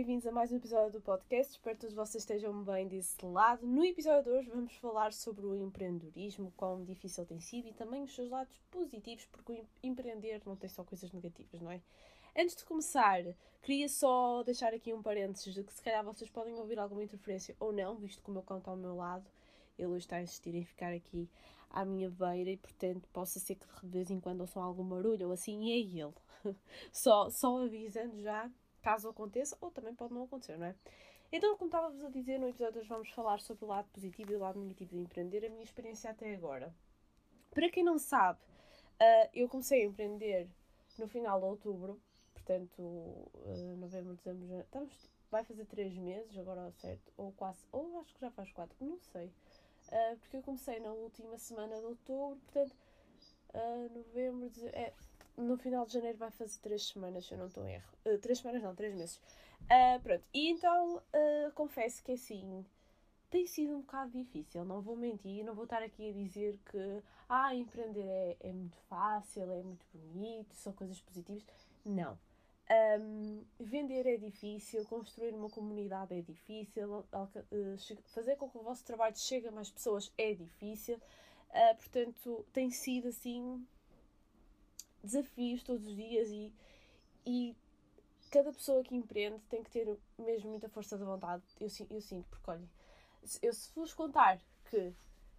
bem-vindos a mais um episódio do podcast. Espero que todos vocês estejam bem desse lado. No episódio de hoje vamos falar sobre o empreendedorismo, quão difícil tem sido e também os seus lados positivos, porque empreender não tem só coisas negativas, não é? Antes de começar, queria só deixar aqui um parênteses de que se calhar vocês podem ouvir alguma interferência ou não, visto que o meu cão está ao meu lado. Ele está a insistir em ficar aqui à minha beira e, portanto, possa ser que de vez em quando ouçam algum barulho ou assim, e é ele. só, só avisando já caso aconteça, ou também pode não acontecer, não é? Então, como estava-vos a dizer, no episódio de hoje vamos falar sobre o lado positivo e o lado negativo de empreender, a minha experiência até agora. Para quem não sabe, uh, eu comecei a empreender no final de outubro, portanto, uh, novembro, dezembro, já, estamos, vai fazer três meses agora, certo? Ou quase, ou acho que já faz quatro, não sei. Uh, porque eu comecei na última semana de outubro, portanto, novembro, dezembro, é, no final de janeiro vai fazer três semanas, se eu não estou em erro. Uh, três semanas não, três meses. Uh, pronto, e então uh, confesso que assim tem sido um bocado difícil, não vou mentir, não vou estar aqui a dizer que ah, empreender é, é muito fácil, é muito bonito, são coisas positivas. Não. Um, vender é difícil, construir uma comunidade é difícil, fazer com que o vosso trabalho chegue a mais pessoas é difícil. Uh, portanto, tem sido assim desafios todos os dias e, e cada pessoa que empreende tem que ter mesmo muita força de vontade. Eu, eu sinto, porque olhem, eu se vos contar que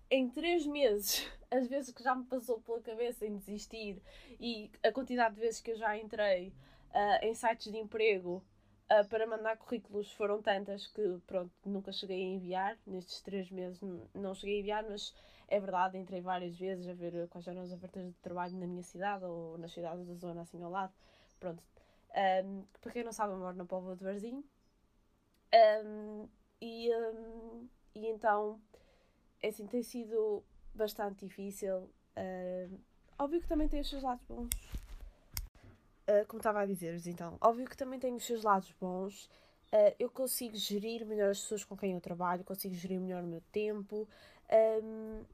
em três meses, as vezes que já me passou pela cabeça em desistir e a quantidade de vezes que eu já entrei uh, em sites de emprego uh, para mandar currículos foram tantas que, pronto, nunca cheguei a enviar. Nestes três meses não cheguei a enviar, mas é verdade, entrei várias vezes a ver quais eram as ofertas de trabalho na minha cidade ou nas cidades da zona assim ao lado. Pronto. Um, para quem não sabe, eu moro na Póvoa de Varzim. Um, e, um, e então, é assim, tem sido bastante difícil. óbvio que também tem os seus lados bons. Uh, como estava a dizer-vos, então, óbvio que também tem os seus lados bons. Uh, eu consigo gerir melhor as pessoas com quem eu trabalho, consigo gerir melhor o meu tempo. Um,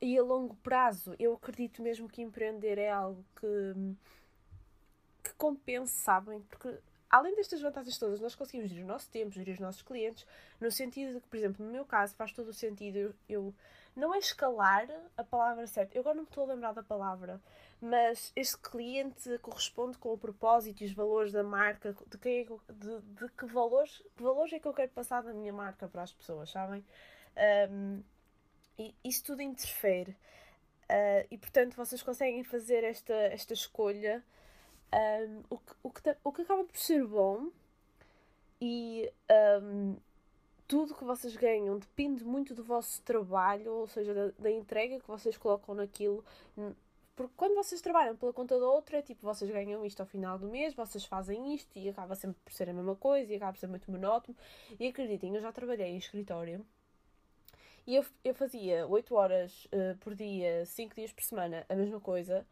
e a longo prazo, eu acredito mesmo que empreender é algo que, que compensa, sabem? Porque além destas vantagens todas, nós conseguimos gerir o nosso tempo, gerir os nossos clientes, no sentido de que, por exemplo, no meu caso, faz todo o sentido eu, eu não é escalar a palavra certa, eu agora não me estou a lembrar da palavra, mas este cliente corresponde com o propósito e os valores da marca, de, quem é que, de, de que valores, que valores é que eu quero passar da minha marca para as pessoas, sabem? Um, e isso tudo interfere. Uh, e portanto vocês conseguem fazer esta, esta escolha, um, o, que, o, que, o que acaba por ser bom e um, tudo que vocês ganham depende muito do vosso trabalho, ou seja, da, da, entrega que vocês colocam naquilo. Porque quando vocês trabalham pela conta da outra, é tipo, vocês ganham isto ao final do mês, vocês fazem isto e acaba sempre por ser a mesma coisa e acaba por ser muito monótono. E acreditem, eu já trabalhei em escritório e eu, eu fazia 8 horas uh, por dia, 5 dias por semana, a mesma coisa,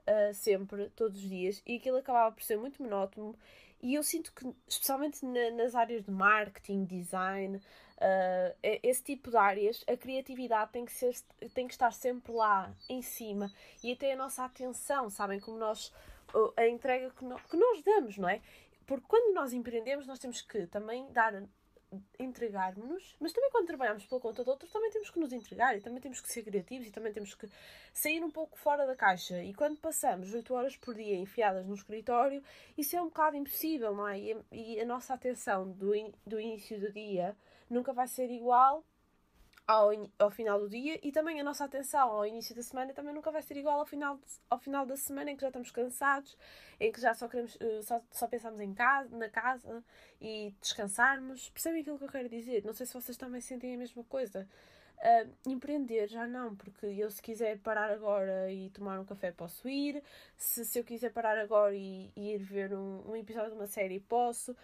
uh, sempre, todos os dias, e aquilo acabava por ser muito monótono. E eu sinto que, especialmente na, nas áreas de marketing, design, uh, esse tipo de áreas, a criatividade tem que, ser, tem que estar sempre lá, em cima, e até a nossa atenção, sabem? Como nós, a entrega que, no, que nós damos, não é? Porque quando nós empreendemos, nós temos que também dar entregarmos-nos, mas também quando trabalhamos pela conta de outros, também temos que nos entregar e também temos que ser criativos e também temos que sair um pouco fora da caixa. E quando passamos 8 horas por dia enfiadas no escritório, isso é um bocado impossível, não é? E a nossa atenção do, in, do início do dia nunca vai ser igual ao, ao final do dia e também a nossa atenção ao início da semana também nunca vai ser igual ao final, de, ao final da semana em que já estamos cansados, em que já só queremos uh, só, só pensamos em casa, na casa e descansarmos. Percebem aquilo que eu quero dizer? Não sei se vocês também sentem a mesma coisa. Uh, empreender já não, porque eu se quiser parar agora e tomar um café posso ir, se, se eu quiser parar agora e, e ir ver um, um episódio de uma série posso.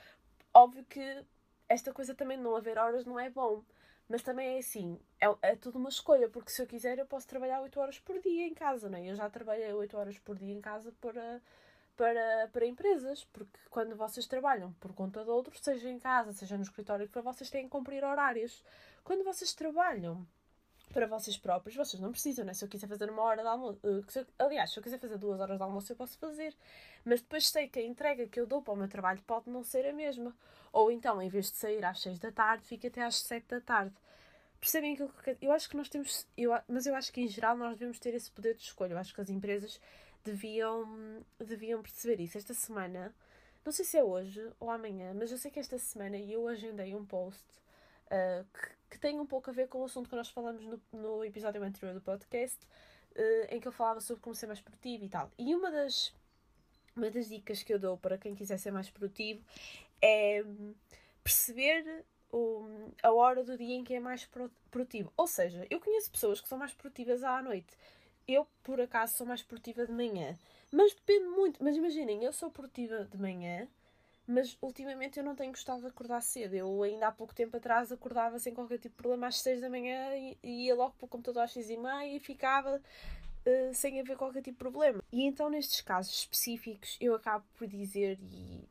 Óbvio que esta coisa também de não haver horas não é bom. Mas também é assim, é, é tudo uma escolha, porque se eu quiser eu posso trabalhar 8 horas por dia em casa, não é? Eu já trabalhei 8 horas por dia em casa para, para, para empresas, porque quando vocês trabalham por conta de outros, seja em casa, seja no escritório, para vocês têm que cumprir horários. Quando vocês trabalham para vocês próprios, vocês não precisam, né? Se eu quiser fazer uma hora de almoço, uh, aliás, se eu quiser fazer duas horas de almoço, eu posso fazer. Mas depois sei que a entrega que eu dou para o meu trabalho pode não ser a mesma. Ou então, em vez de sair às seis da tarde, fica até às sete da tarde. Percebem aquilo que eu acho que nós temos, eu, mas eu acho que em geral nós devemos ter esse poder de escolha. Eu acho que as empresas deviam, deviam perceber isso. Esta semana, não sei se é hoje ou amanhã, mas eu sei que esta semana eu agendei um post uh, que, que, tem um pouco a ver com o assunto que nós falamos no, no episódio anterior do podcast, uh, em que eu falava sobre como ser mais produtivo e tal. E uma das, uma das dicas que eu dou para quem quiser ser mais produtivo é perceber o, a hora do dia em que é mais produtivo. Ou seja, eu conheço pessoas que são mais produtivas à noite. Eu, por acaso, sou mais produtiva de manhã. Mas depende muito. Mas imaginem, eu sou produtiva de manhã, mas ultimamente eu não tenho gostado de acordar cedo. Eu ainda há pouco tempo atrás acordava sem qualquer tipo de problema às 6 da manhã e, ia logo para o computador às 6 e meia e ficava uh, sem haver qualquer tipo de problema. E então, nestes casos específicos, eu acabo por dizer e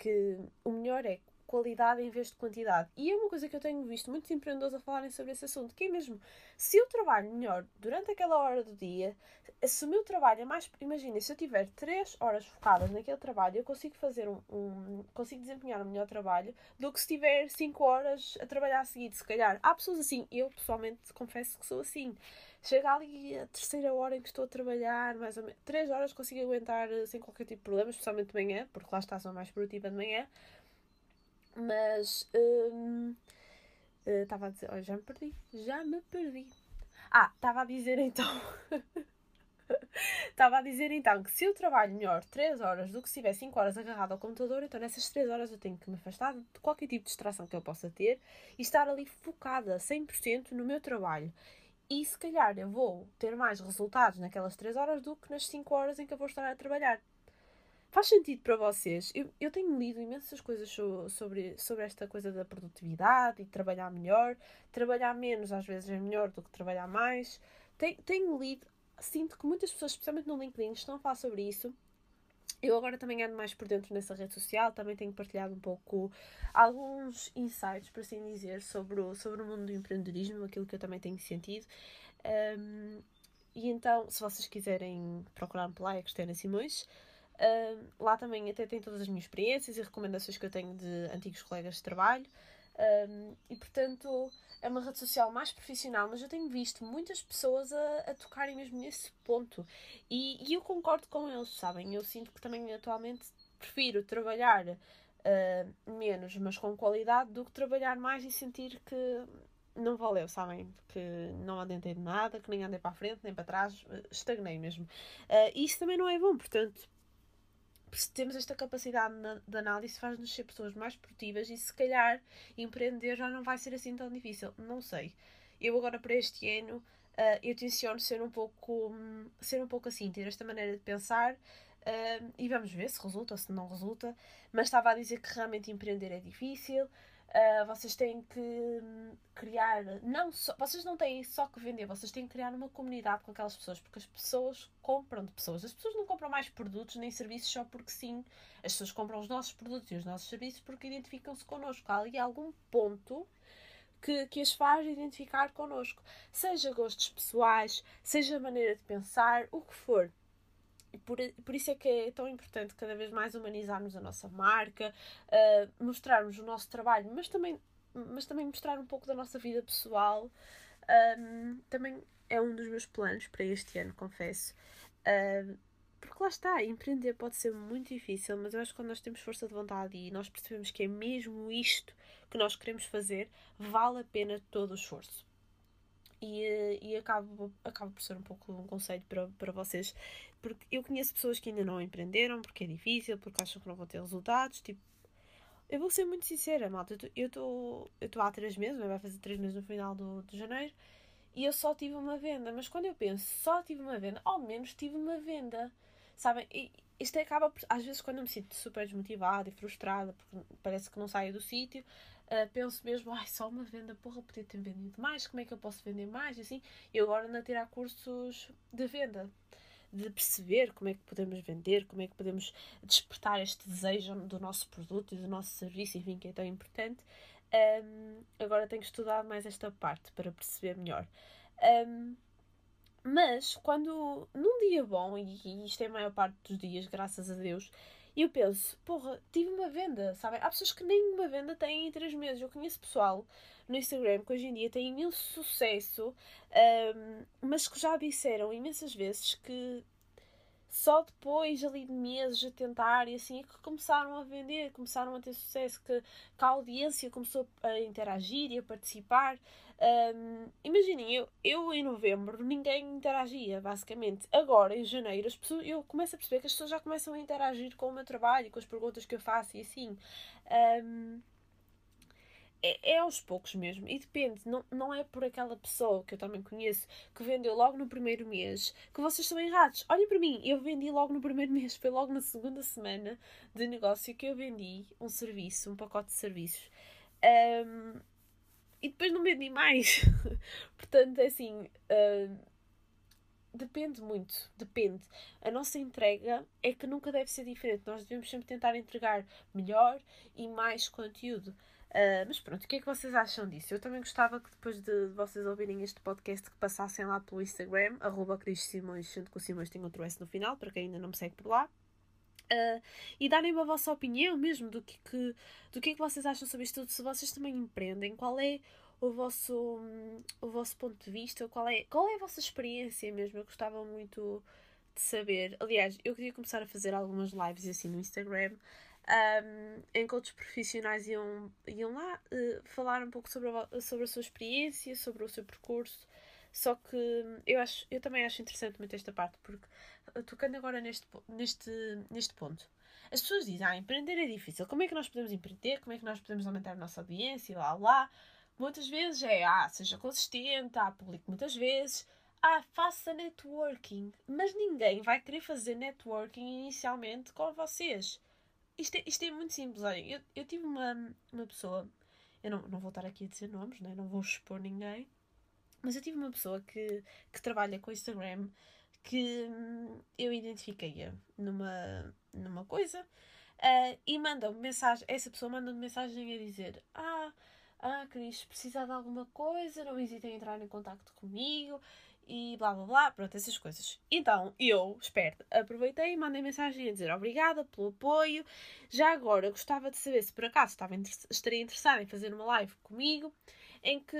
que o melhor é qualidade em vez de quantidade. E é uma coisa que eu tenho visto muitos empreendedores a falarem sobre esse assunto, que é mesmo, se eu trabalho melhor durante aquela hora do dia, se o meu trabalho é mais. Imagina, se eu tiver 3 horas focadas naquele trabalho, eu consigo fazer um, um. consigo desempenhar um melhor trabalho do que se tiver 5 horas a trabalhar a seguir, se calhar. Há pessoas assim, eu pessoalmente confesso que sou assim. Chega ali a terceira hora em que estou a trabalhar, mais ou menos. 3 horas consigo aguentar sem qualquer tipo de problema, especialmente de manhã, porque lá está, sou mais produtiva de manhã. Mas. Estava hum, uh, a dizer. Olha, já me perdi. Já me perdi. Ah, estava a dizer então. Estava a dizer então que se eu trabalho melhor 3 horas do que se estiver 5 horas agarrado ao computador, então nessas 3 horas eu tenho que me afastar de qualquer tipo de distração que eu possa ter e estar ali focada 100% no meu trabalho. E se calhar eu vou ter mais resultados naquelas 3 horas do que nas 5 horas em que eu vou estar a trabalhar. Faz sentido para vocês? Eu, eu tenho lido imensas coisas sobre, sobre esta coisa da produtividade e trabalhar melhor. Trabalhar menos às vezes é melhor do que trabalhar mais. Tenho, tenho lido, sinto que muitas pessoas, especialmente no LinkedIn, estão a falar sobre isso. Eu agora também ando mais por dentro nessa rede social, também tenho partilhado um pouco alguns insights, por assim dizer, sobre o, sobre o mundo do empreendedorismo, aquilo que eu também tenho sentido. Um, e então, se vocês quiserem procurar-me lá, é Cristina Simões. Lá também até tem todas as minhas experiências e recomendações que eu tenho de antigos colegas de trabalho. Uh, e portanto é uma rede social mais profissional, mas eu tenho visto muitas pessoas a, a tocarem mesmo nesse ponto. E, e, eu concordo com eles, sabem? Eu sinto que também atualmente prefiro trabalhar uh, menos, mas com qualidade, do que trabalhar mais e sentir que não valeu, sabem? Que não adentei de nada, que nem andei para a frente, nem para trás, estagnei mesmo. Uh, e isso também não é bom, portanto se temos esta capacidade de análise, faz-nos ser pessoas mais produtivas e se calhar empreender já não vai ser assim tão difícil. Não sei. Eu agora para este ano uh, eu tenciono ser um pouco ser um pouco assim, ter esta maneira de pensar uh, e vamos ver se resulta ou se não resulta. Mas estava a dizer que realmente empreender é difícil. Uh, vocês têm que hum, criar, não só, vocês não têm só que vender, vocês têm que criar uma comunidade com aquelas pessoas, porque as pessoas compram de pessoas. As pessoas não compram mais produtos nem serviços só porque sim. As pessoas compram os nossos produtos e os nossos serviços porque identificam-se connosco. Há ali algum ponto que, que as faz identificar connosco. Seja gostos pessoais, seja maneira de pensar, o que for. Por, por isso é que é tão importante cada vez mais humanizarmos a nossa marca, uh, mostrarmos o nosso trabalho, mas também, mas também mostrar um pouco da nossa vida pessoal. Um, também é um dos meus planos para este ano, confesso. Uh, porque lá está, empreender pode ser muito difícil, mas eu acho que quando nós temos força de vontade e nós percebemos que é mesmo isto que nós queremos fazer, vale a pena todo o esforço. E, e acabo, acabo por ser um pouco um conselho para, para vocês porque eu conheço pessoas que ainda não empreenderam porque é difícil, porque acham que não vão ter resultados. Tipo, eu vou ser muito sincera, malta. Eu estou há três meses, vai fazer três meses no final do, de janeiro, e eu só tive uma venda. Mas quando eu penso só tive uma venda, ao menos tive uma venda. Sabem? E isto acaba às vezes quando eu me sinto super desmotivada e frustrada porque parece que não saio do sítio, uh, penso mesmo, ai, só uma venda, porra, podia ter vendido mais, como é que eu posso vender mais? E assim, eu agora ando a tirar cursos de venda de perceber como é que podemos vender, como é que podemos despertar este desejo do nosso produto e do nosso serviço, enfim, que é tão importante. Um, agora tenho estudado mais esta parte para perceber melhor. Um, mas quando num dia bom, e isto é a maior parte dos dias, graças a Deus, eu penso, porra, tive uma venda, sabem? Há pessoas que nem uma venda têm em 3 meses. Eu conheço pessoal no Instagram que hoje em dia tem imenso sucesso, um, mas que já disseram imensas vezes que só depois ali de meses a tentar e assim é que começaram a vender, começaram a ter sucesso, que, que a audiência começou a interagir e a participar. Um, imaginem, eu, eu em novembro ninguém interagia, basicamente. Agora, em janeiro, as pessoas, eu começo a perceber que as pessoas já começam a interagir com o meu trabalho, com as perguntas que eu faço e assim. Um, é, é, aos poucos mesmo. E depende, não, não é por aquela pessoa que eu também conheço que vendeu logo no primeiro mês que vocês estão errados. Olhem para mim, eu vendi logo no primeiro mês, foi logo na segunda semana de negócio que eu vendi um serviço, um pacote de serviços. Um, e depois não vendi mais. Portanto, é assim. Uh, depende muito. Depende. A nossa entrega é que nunca deve ser diferente. Nós devemos sempre tentar entregar melhor e mais conteúdo. Uh, mas pronto, o que é que vocês acham disso? Eu também gostava que depois de vocês ouvirem este podcast que passassem lá pelo Instagram, arroba Cris Simões, sendo que o Simões tem outro S no final, para quem ainda não me segue por lá. Uh, e darem-me a vossa opinião mesmo do que, que, do que é que vocês acham sobre isto tudo, se vocês também empreendem, qual é o vosso, o vosso ponto de vista, qual é, qual é a vossa experiência mesmo, eu gostava muito de saber. Aliás, eu queria começar a fazer algumas lives assim no Instagram, um, em que outros profissionais iam, iam lá uh, falar um pouco sobre a, sobre a sua experiência, sobre o seu percurso. Só que eu, acho, eu também acho interessante muito esta parte, porque eh, tocando agora neste, neste, neste ponto, as pessoas dizem, ah, empreender é difícil, como é que nós podemos empreender, como é que nós podemos aumentar a nossa audiência, lá, lá. Muitas vezes é, ah, seja consistente, ah, publique muitas vezes, ah, faça networking. Mas ninguém vai querer fazer networking inicialmente com vocês. Isto é, isto é muito simples. Olha, eu, eu tive uma, uma pessoa, eu não, não vou estar aqui a dizer nomes, né? não vou expor ninguém, mas eu tive uma pessoa que, que trabalha com Instagram que hum, eu identifiquei-a numa, numa coisa uh, e manda-me mensagem, essa pessoa manda-me mensagem a dizer ah, ah, Cris, precisa de alguma coisa, não hesitem em entrar em contato comigo e blá blá blá, pronto, essas coisas. Então eu, esperto, aproveitei e mandei mensagem a dizer obrigada pelo apoio. Já agora gostava de saber se por acaso estava, estaria interessada em fazer uma live comigo em que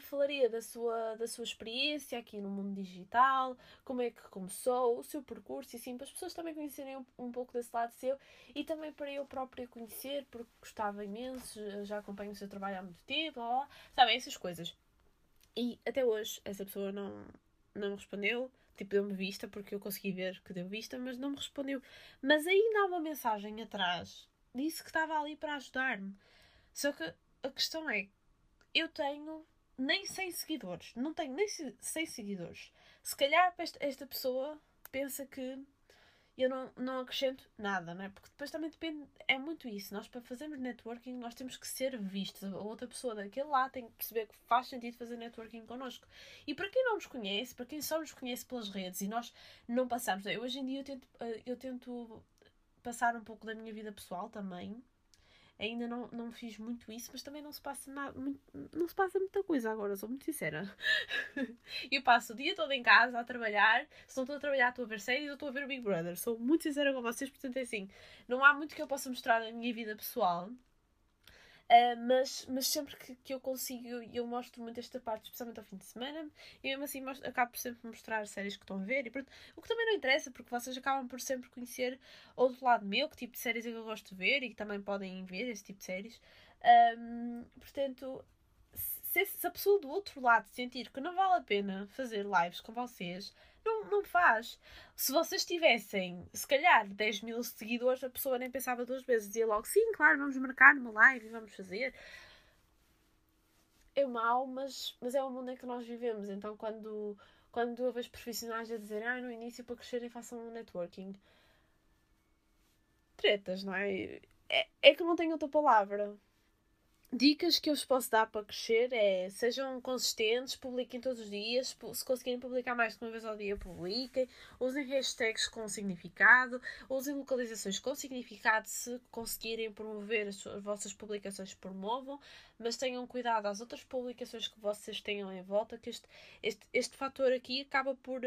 falaria da sua, da sua experiência aqui no mundo digital, como é que começou, o seu percurso e assim, para as pessoas também conhecerem um, um pouco desse lado seu e também para eu própria conhecer, porque gostava imenso, já acompanho o seu trabalho há muito tempo, blá, sabem, essas coisas. E até hoje essa pessoa não, não me respondeu. Tipo, deu-me vista porque eu consegui ver que deu vista, mas não me respondeu. Mas ainda há uma mensagem atrás. Disse que estava ali para ajudar-me. Só que a questão é: eu tenho nem 100 seguidores. Não tenho nem 100 seguidores. Se calhar esta, pessoa pensa que eu não, não acrescento nada, não é? Porque depois também depende, é muito isso. Nós, para fazermos networking, nós temos que ser vistos. A outra pessoa daquele lá tem que perceber que faz sentido fazer networking connosco. E para quem não nos conhece, para quem só nos conhece pelas redes e nós não passamos, eu, hoje em dia eu tento, eh, eu tento passar um pouco da minha vida pessoal também ainda não, não fiz muito isso, mas também não se passa nada, muito, não se passa muita coisa agora, sou muito sincera. eu passo o dia todo em casa a trabalhar, se não estou a trabalhar estou a ver séries ou estou a ver o Big Brother, sou muito sincera com vocês, portanto é assim, não há muito que eu possa mostrar da minha vida pessoal, Uh, mas, mas sempre que, que eu consigo, eu mostro muito esta parte, especialmente ao fim de semana, e mesmo assim mostro, acabo por sempre mostrar séries que estão a ver. E pronto, o que também não interessa, porque vocês acabam por sempre conhecer outro lado meu, que tipo de séries é que eu gosto de ver e que também podem ver esse tipo de séries. Um, portanto, se, se a pessoa do outro lado sentir que não vale a pena fazer lives com vocês, não, não faz. Se vocês tivessem, se calhar, 10 mil seguidores, a pessoa nem pensava duas vezes. Dizia logo, sim, claro, vamos marcar uma live e vamos fazer. É mau, mas, mas é o mundo em que nós vivemos. Então, quando, quando eu vejo profissionais a dizer, ah, no início para crescerem façam um networking. Tretas, não é? É, é que não tenho outra palavra. Dicas que eu vos posso dar para crescer é sejam consistentes, publiquem todos os dias, se conseguirem publicar mais de uma vez ao dia, publiquem, usem hashtags com significado, usem localizações com significado, se conseguirem promover as, suas, as vossas publicações, promovam, mas tenham cuidado às outras publicações que vocês tenham em volta, que este, este, este fator aqui acaba por,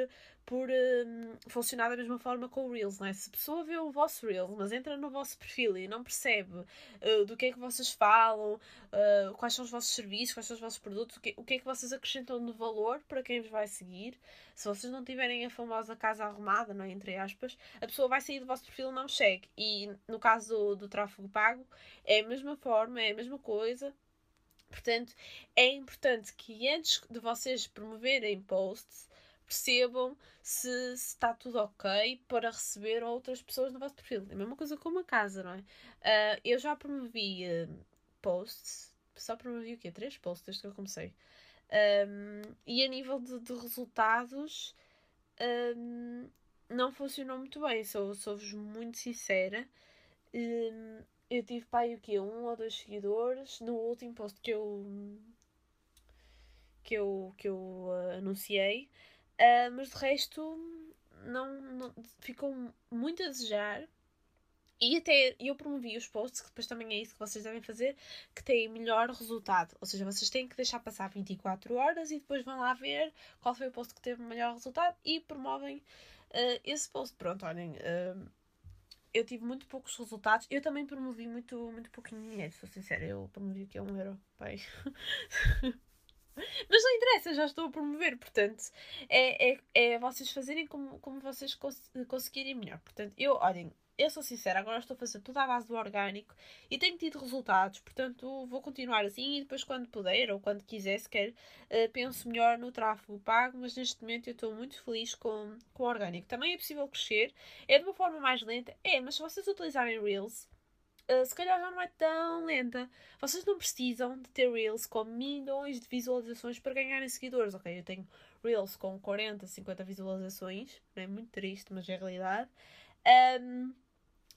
por um, funcionar da mesma forma com o Reels, não é? Se a pessoa vê o vosso Reels, mas entra no vosso perfil e não percebe uh, do que é que vocês falam, uh, quais são os vossos serviços, quais são os vossos produtos, o que, o que é que vocês acrescentam de valor para quem vos vai seguir. Se vocês não tiverem a famosa casa arrumada, não é? entre aspas, a pessoa vai sair do vosso perfil e não segue. E no caso do, do tráfego pago, é a mesma forma, é a mesma coisa. Portanto, é importante que antes de vocês promoverem posts, percebam se, se, está tudo ok para receber outras pessoas no vosso perfil. É a mesma coisa com uma casa, não é? Uh, eu já promovi uh, posts, só promovi o quê? Três posts desde que eu comecei. Um, e a nível de, de resultados, um, não funcionou muito bem. Sou-vos sou muito sincera. Um, eu tive pai o quê? Um ou dois seguidores no último post que eu que eu, que eu uh, anunciei, uh, mas de resto não, não, ficou muito a desejar. E até eu promovi os posts, que depois também é isso que vocês devem fazer, que têm melhor resultado. Ou seja, vocês têm que deixar passar 24 horas e depois vão lá ver qual foi o post que teve melhor resultado e promovem uh, esse post. Pronto, olhem, uh, eu tive muito poucos resultados. Eu também promovi muito, muito pouquinho dinheiro, sou sincera. Eu promovi que é um euro, pai. Mas não interessa, já estou a promover, portanto, é, é, é vocês fazerem como, como vocês cons conseguirem melhor. Portanto, eu, olhem, eu sou sincera, agora estou a fazer tudo à base do orgânico e tenho tido resultados, portanto vou continuar assim e depois quando puder ou quando quiser sequer uh, penso melhor no tráfego pago, mas neste momento eu estou muito feliz com, com o orgânico. Também é possível crescer, é de uma forma mais lenta, é, mas se vocês utilizarem Reels, uh, se calhar já não é tão lenta. Vocês não precisam de ter Reels com milhões de visualizações para ganharem seguidores, ok? Eu tenho Reels com 40, 50 visualizações, não é muito triste, mas é a realidade. Um,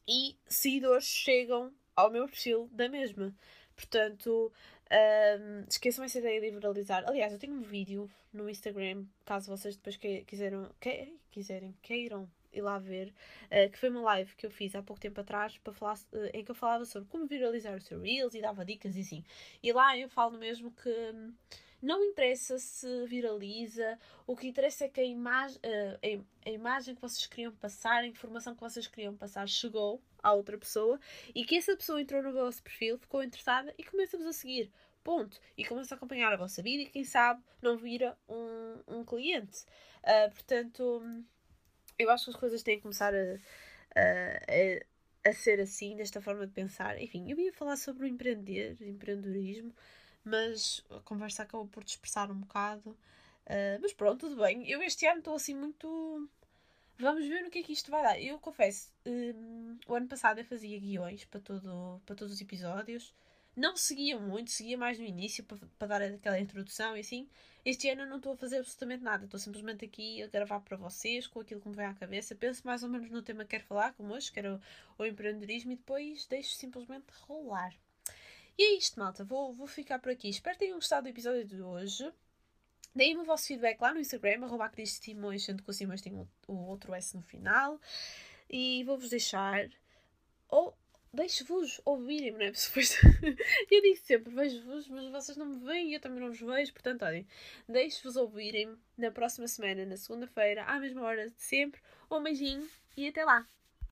e seguidores chegam ao meu perfil da mesma. Portanto, um, esqueçam essa ideia de viralizar. Aliás, eu tenho um vídeo no Instagram, caso vocês depois que, quiseram, que, quiserem, queiram ir lá ver, uh, que foi uma live que eu fiz há pouco tempo atrás para falar, uh, em que eu falava sobre como viralizar o seu Reels e dava dicas e assim. E lá eu falo mesmo que. Um, não interessa se viraliza, o que interessa é que a, imagem, uh, a, a imagem que vocês queriam passar, a informação que vocês queriam passar chegou à outra pessoa e que essa pessoa entrou no vosso perfil, ficou interessada e começa-vos a seguir. Ponto. E começa a acompanhar a vossa vida e quem sabe não vira um, um cliente. Uh, portanto, eu acho que as coisas têm que começar a, a, a, ser assim, desta forma de pensar. Enfim, eu ia falar sobre o empreender, empreendedorismo mas a conversa acabou por dispersar um bocado. Uh, mas pronto, tudo bem. Eu este ano estou assim muito. Vamos ver no que é que isto vai dar. Eu confesso, um, o ano passado eu fazia guiões para, todo, para todos os episódios. Não seguia muito, seguia mais no início para, dar aquela introdução e assim. Este ano eu não estou a fazer absolutamente nada. Estou simplesmente aqui a gravar para vocês com aquilo que me vem à cabeça. Penso mais ou menos no tema que quero falar, como hoje, que era o, o empreendedorismo, e depois deixo simplesmente rolar. E é isto, malta. Vou, vou ficar por aqui. Espero que tenham gostado do episódio de hoje. Deem-me o vosso feedback lá no Instagram, arroba Simões, sendo que o Simões tem o outro S no final. E vou-vos deixar. Ou deixo-vos ouvirem, não é? Depois, eu digo sempre, vejo-vos, mas vocês não me veem e eu também não vos vejo. Portanto, olhem, deixo-vos ouvirem na próxima semana, na segunda-feira, à mesma hora de sempre. Um beijinho e até lá!